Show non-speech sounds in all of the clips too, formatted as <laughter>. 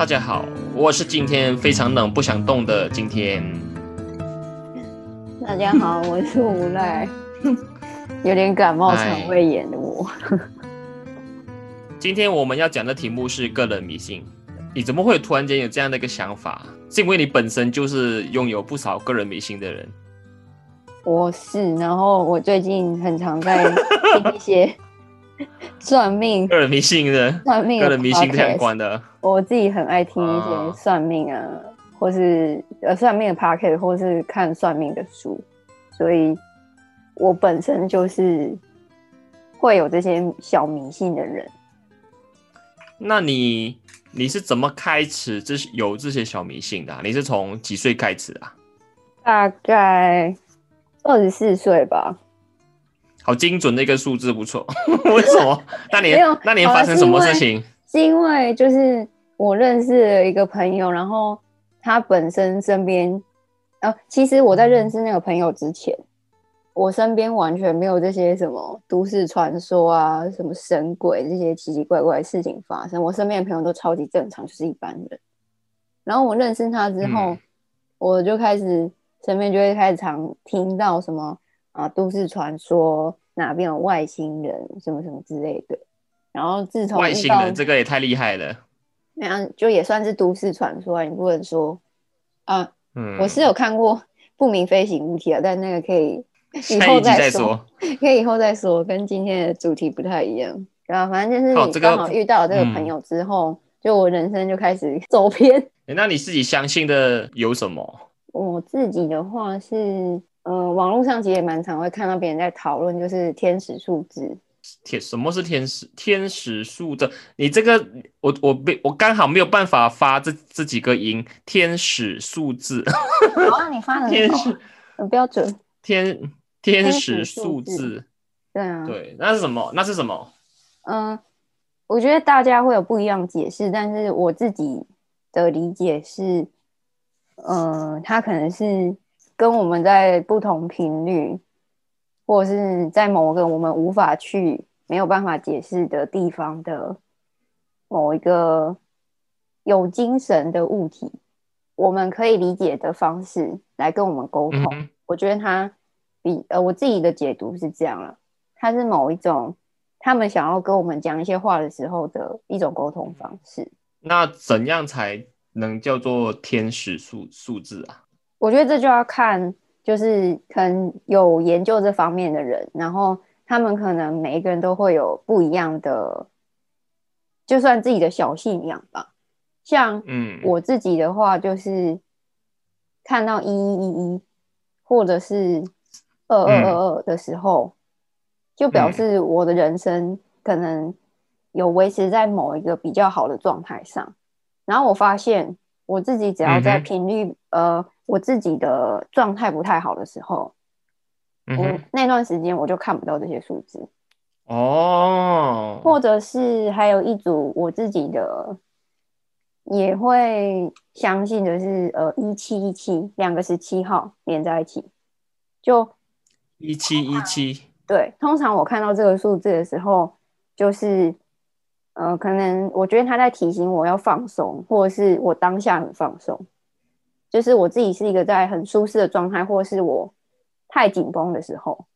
大家好，我是今天非常冷不想动的今天。大家好，我是无赖，<laughs> 有点感冒肠胃炎的我。<laughs> 今天我们要讲的题目是个人迷信。你怎么会突然间有这样的一个想法？是因为你本身就是拥有不少个人迷信的人。我是，然后我最近很常在 <laughs> 听一些 <laughs> 算命、个人迷信的、算命、个人迷信相关的。我自己很爱听一些算命啊，或是呃算命的 p o c a s t 或是看算命的书，所以我本身就是会有这些小迷信的人。那你？你是怎么开始这有这些小迷信的？你是从几岁开始啊？大概二十四岁吧。好精准的一个数字，不错。<laughs> 为什么？那年那年发生什么事情？是因为就是我认识了一个朋友，然后他本身身边，呃，其实我在认识那个朋友之前。我身边完全没有这些什么都市传说啊，什么神鬼这些奇奇怪怪的事情发生。我身边的朋友都超级正常，就是一般人。然后我认识他之后，我就开始身边就会开始常听到什么啊都市传说，哪边有外星人，什么什么之类的。然后自从外星人这个也太厉害了，那样就也算是都市传说，你不能说啊。嗯，我是有看过不明飞行物体啊，但那个可以。<laughs> 以后再说，可以以后再说，跟今天的主题不太一样。然后反正就是你刚好遇到这个朋友之后，就我人生就开始 <laughs> 走偏。那你自己相信的有什么？我自己的话是，呃，网络上其实也蛮常会看到别人在讨论，就是天使数字。天什么是天使？天使数字？你这个我我被我刚好没有办法发这这几个音。天使数字。好啊，你发的天使很标准。天。天使数字，对啊，对，那是什么？那是什么？嗯，我觉得大家会有不一样解释，但是我自己的理解是，嗯，它可能是跟我们在不同频率，或者是在某个我们无法去、没有办法解释的地方的某一个有精神的物体，我们可以理解的方式来跟我们沟通。我觉得它。比呃，我自己的解读是这样了，它是某一种他们想要跟我们讲一些话的时候的一种沟通方式。那怎样才能叫做天使数数字啊？我觉得这就要看，就是可能有研究这方面的人，然后他们可能每一个人都会有不一样的，就算自己的小信仰吧。像嗯，我自己的话就是看到一一一一，或者是。二二二二的时候，就表示我的人生可能有维持在某一个比较好的状态上。然后我发现我自己只要在频率呃我自己的状态不太好的时候，嗯，那段时间我就看不到这些数字哦。或者是还有一组我自己的也会相信的是呃一七一七两个十七号连在一起就。一七一七，对，通常我看到这个数字的时候，就是，呃，可能我觉得他在提醒我要放松，或者是我当下很放松，就是我自己是一个在很舒适的状态，或者是我太紧绷的时候，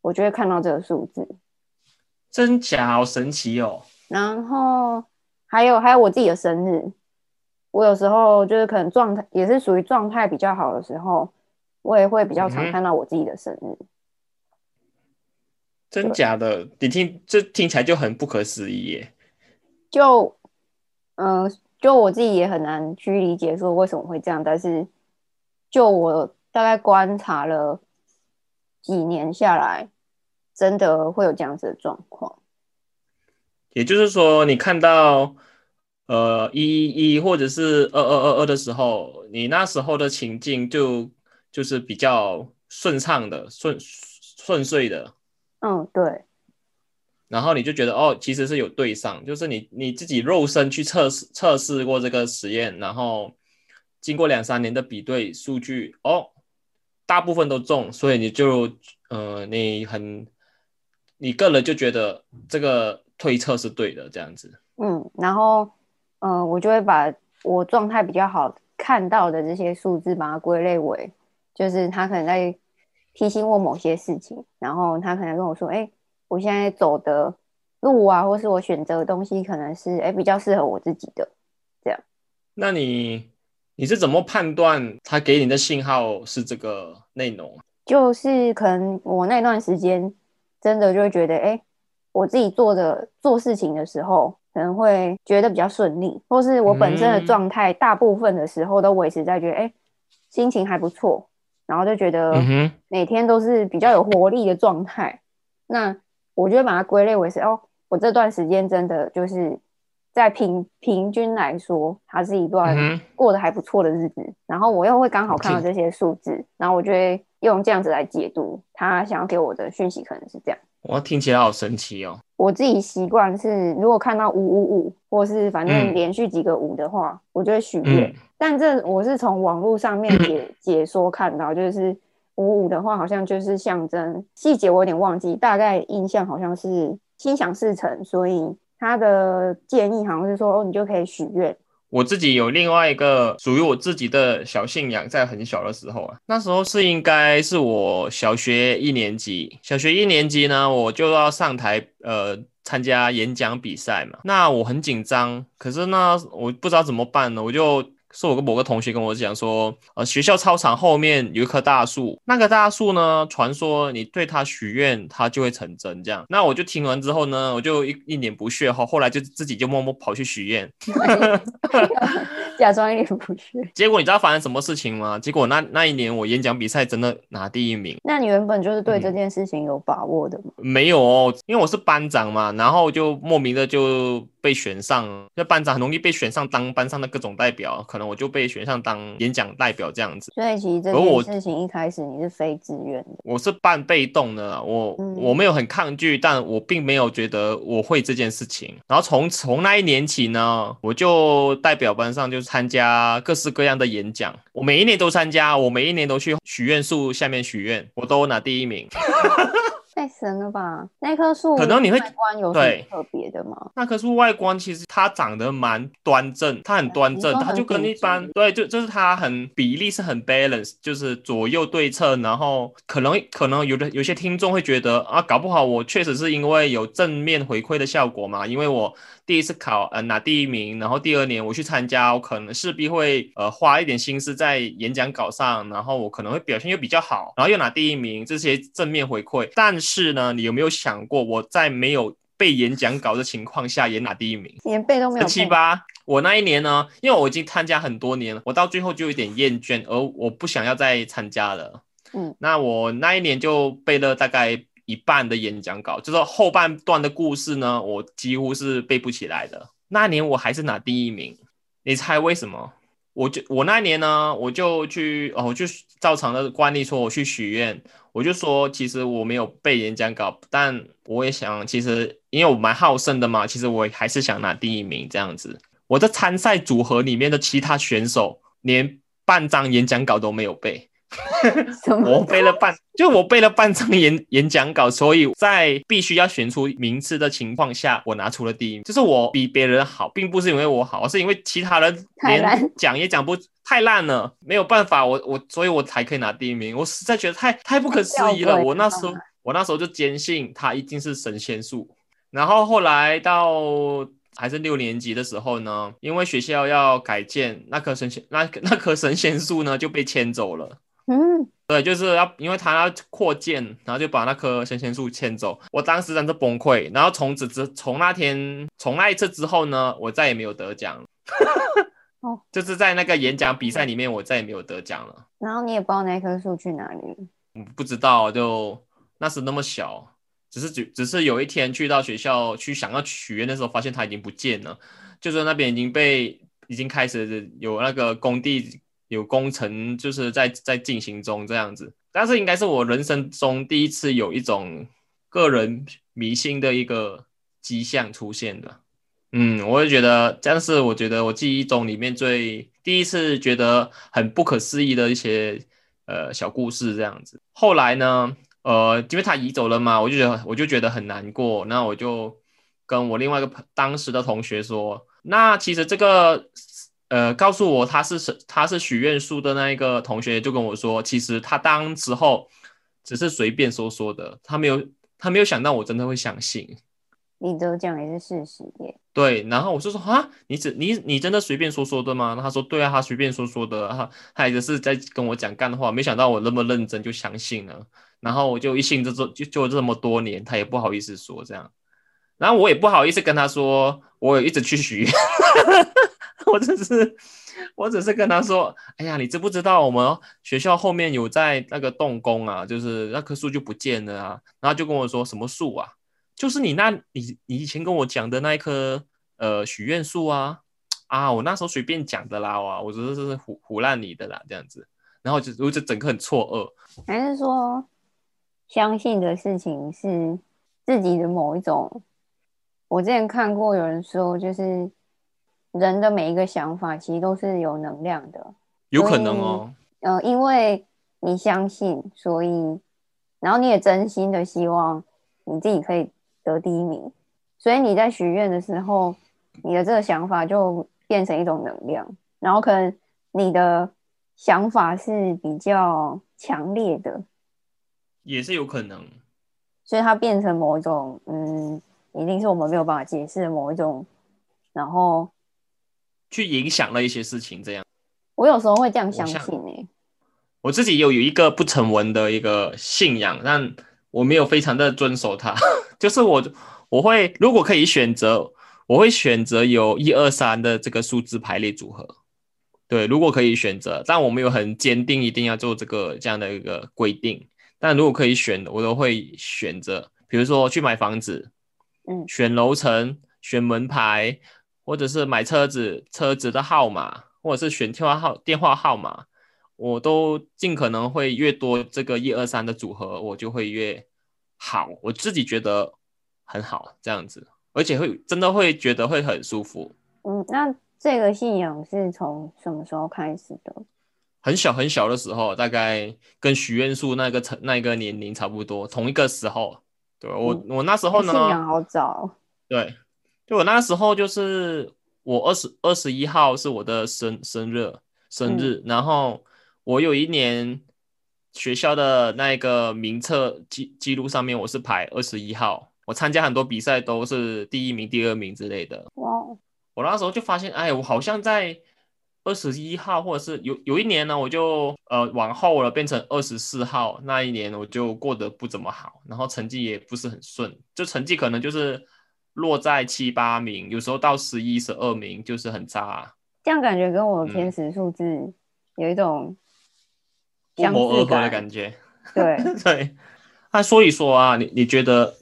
我就会看到这个数字。真假，好神奇哦！然后还有还有我自己的生日，我有时候就是可能状态也是属于状态比较好的时候，我也会比较常看到我自己的生日。真假的，你听这听起来就很不可思议耶。就，嗯，就我自己也很难去理解说为什么会这样。但是，就我大概观察了几年下来，真的会有这样子的状况。也就是说，你看到呃一一一或者是二二二二的时候，你那时候的情境就就是比较顺畅的、顺顺遂的。嗯，对。然后你就觉得哦，其实是有对上，就是你你自己肉身去测试测试过这个实验，然后经过两三年的比对数据，哦，大部分都中，所以你就呃，你很你个人就觉得这个推测是对的，这样子。嗯，然后嗯，我就会把我状态比较好看到的这些数字，把它归类为，就是他可能在提醒我某些事情，然后他可能跟我说，哎，我现在走的路啊，或是我选择的东西，可能是哎比较适合我自己的，这样。那你你是怎么判断他给你的信号是这个内容？就是可能我那段时间真的就会觉得，哎，我自己做的做事情的时候，可能会觉得比较顺利，或是我本身的状态，大部分的时候都维持在觉得，哎，心情还不错，然后就觉得每天都是比较有活力的状态。那我就把它归类为是，哦，我这段时间真的就是在平平均来说，它是一段过得还不错的日子。然后我又会刚好看到这些数字，然后我就会。用这样子来解读他想要给我的讯息，可能是这样。我，听起来好神奇哦！我自己习惯是，如果看到五五五，或是反正连续几个五的话，我就会许愿。但这我是从网络上面解 <clears throat> 解说看到，就是五五的话，好像就是象征细节，我有点忘记，大概印象好像是心想事成，所以他的建议好像是说，哦，你就可以许愿。我自己有另外一个属于我自己的小信仰，在很小的时候啊，那时候是应该是我小学一年级，小学一年级呢，我就要上台呃参加演讲比赛嘛，那我很紧张，可是呢，我不知道怎么办呢，我就。是我跟某个同学跟我讲说，呃，学校操场后面有一棵大树，那个大树呢，传说你对它许愿，它就会成真。这样，那我就听完之后呢，我就一一脸不屑哈，后来就自己就默默跑去许愿，<laughs> 假装一脸不屑。结果你知道发生什么事情吗？结果那那一年我演讲比赛真的拿第一名。那你原本就是对这件事情有把握的吗？没有哦，因为我是班长嘛，然后就莫名的就。被选上，那班长很容易被选上当班上的各种代表，可能我就被选上当演讲代表这样子。所以其实这件事情一开始你是非自愿的，我是半被动的，我我没有很抗拒，但我并没有觉得我会这件事情。然后从从那一年起呢，我就代表班上就参加各式各样的演讲，我每一年都参加，我每一年都去许愿树下面许愿，我都拿第一名。太神了吧！那棵树可能你会外观有什么特别的吗？那棵树外观其实它长得蛮端正，它很端正，它就跟一般对，就就是它很比例是很 balance，就是左右对称。然后可能可能有的有些听众会觉得啊，搞不好我确实是因为有正面回馈的效果嘛，因为我。第一次考，呃，拿第一名，然后第二年我去参加，我可能势必会，呃，花一点心思在演讲稿上，然后我可能会表现又比较好，然后又拿第一名，这些正面回馈。但是呢，你有没有想过，我在没有背演讲稿的情况下也拿第一名，连背都没有七八。我那一年呢，因为我已经参加很多年了，我到最后就有点厌倦，而我不想要再参加了。嗯，那我那一年就背了大概。一半的演讲稿，就是后半段的故事呢，我几乎是背不起来的。那年我还是拿第一名，你猜为什么？我就我那年呢，我就去哦，我就照常的惯例说，我去许愿，我就说其实我没有背演讲稿，但我也想，其实因为我蛮好胜的嘛，其实我还是想拿第一名这样子。我的参赛组合里面的其他选手连半张演讲稿都没有背。<laughs> 我背了半，就我背了半张演演讲稿，所以在必须要选出名次的情况下，我拿出了第一。就是我比别人好，并不是因为我好，而是因为其他人连讲也讲不太烂了，没有办法，我我所以我才可以拿第一名。我实在觉得太太不可思议了。我那时候我那时候就坚信他一定是神仙术。然后后来到还是六年级的时候呢，因为学校要改建，那棵神仙那那棵神仙树呢就被迁走了。嗯，对，就是要，因为他要扩建，然后就把那棵神仙树迁走。我当时真的崩溃，然后从此之从那天从那一次之后呢，我再也没有得奖。<laughs> 哦，就是在那个演讲比赛里面，我再也没有得奖了。然后你也不知道那棵树去哪里？嗯，不知道，就那时那么小，只是只只是有一天去到学校去想要许愿的时候，发现它已经不见了，就是那边已经被已经开始有那个工地。有工程就是在在进行中这样子，但是应该是我人生中第一次有一种个人迷信的一个迹象出现的。嗯，我也觉得这样是我觉得我记忆中里面最第一次觉得很不可思议的一些呃小故事这样子。后来呢，呃，因为他移走了嘛，我就觉得我就觉得很难过。那我就跟我另外一个当时的同学说，那其实这个。呃告诉我他是是他是许愿树的那一个同学就跟我说，其实他当时候只是随便说说的，他没有他没有想到我真的会相信。你都讲也是事实耶。对，然后我就说啊，你只你你真的随便说说的吗？他说对啊，他随便说说的，他他也是在跟我讲干话，没想到我那么认真就相信了，然后我就一信这这就就这么多年，他也不好意思说这样，然后我也不好意思跟他说，我有一直去许愿，<laughs> 我只是我只是跟他说，哎呀，你知不知道我们学校后面有在那个动工啊，就是那棵树就不见了啊，然后就跟我说什么树啊？就是你那，你你以前跟我讲的那一棵呃许愿树啊啊，我那时候随便讲的啦哇，我觉得是胡胡烂你的啦这样子，然后就我就整个很错愕，还是说相信的事情是自己的某一种？我之前看过有人说，就是人的每一个想法其实都是有能量的，有可能哦，呃，因为你相信，所以然后你也真心的希望你自己可以。得第一名，所以你在许愿的时候，你的这个想法就变成一种能量，然后可能你的想法是比较强烈的，也是有可能，所以它变成某一种，嗯，一定是我们没有办法解释的某一种，然后去影响了一些事情。这样，我有时候会这样相信诶，我自己有有一个不成文的一个信仰，但我没有非常的遵守它。<laughs> 就是我，我会如果可以选择，我会选择有一二三的这个数字排列组合。对，如果可以选择，但我没有很坚定一定要做这个这样的一个规定。但如果可以选，我都会选择，比如说去买房子，嗯，选楼层、选门牌，或者是买车子车子的号码，或者是选电话号电话号码，我都尽可能会越多这个一二三的组合，我就会越。好，我自己觉得很好，这样子，而且会真的会觉得会很舒服。嗯，那这个信仰是从什么时候开始的？很小很小的时候，大概跟许愿树那个成那个年龄差不多，同一个时候。对我，我那时候呢，信仰好早。对，就我那时候就是我二十二十一号是我的生生日生日，然后我有一年。学校的那个名册记记录上面，我是排二十一号。我参加很多比赛都是第一名、第二名之类的。哇！我那时候就发现，哎，我好像在二十一号，或者是有有一年呢，我就呃往后了，变成二十四号。那一年我就过得不怎么好，然后成绩也不是很顺，就成绩可能就是落在七八名，有时候到十一、十二名就是很差。这样感觉跟我天使数字有一种。不谋而合的感觉，对 <laughs> 对。那所以说啊，你你觉得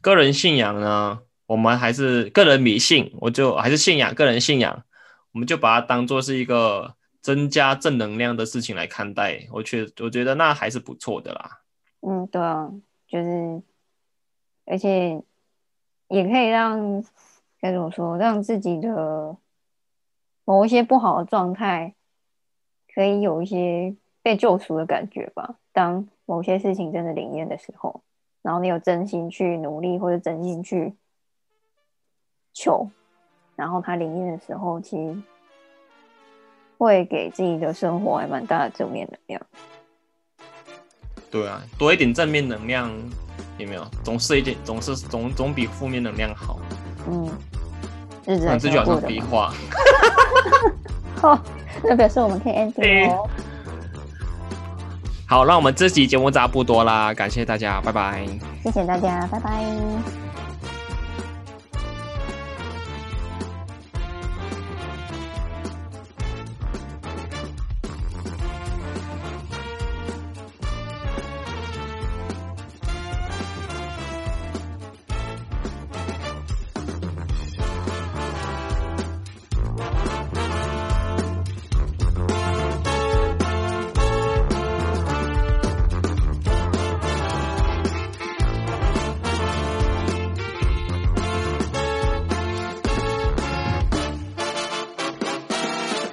个人信仰呢？我们还是个人迷信，我就还是信仰个人信仰，我们就把它当做是一个增加正能量的事情来看待。我觉我觉得那还是不错的啦。嗯，对啊，就是而且也可以让该怎么说，让自己的某一些不好的状态可以有一些。被救赎的感觉吧。当某些事情真的灵验的时候，然后你有真心去努力，或者真心去求，然后它灵验的时候，其实会给自己的生活还蛮大的正面能量。对啊，多一点正面能量有没有？总是一点，总是总总比负面能量好。嗯，日子还是要过的。逼话。<laughs> 好，那表示我们可以 <laughs> ending 哦。好，那我们这集节目差不多啦，感谢大家，拜拜。谢谢大家，拜拜。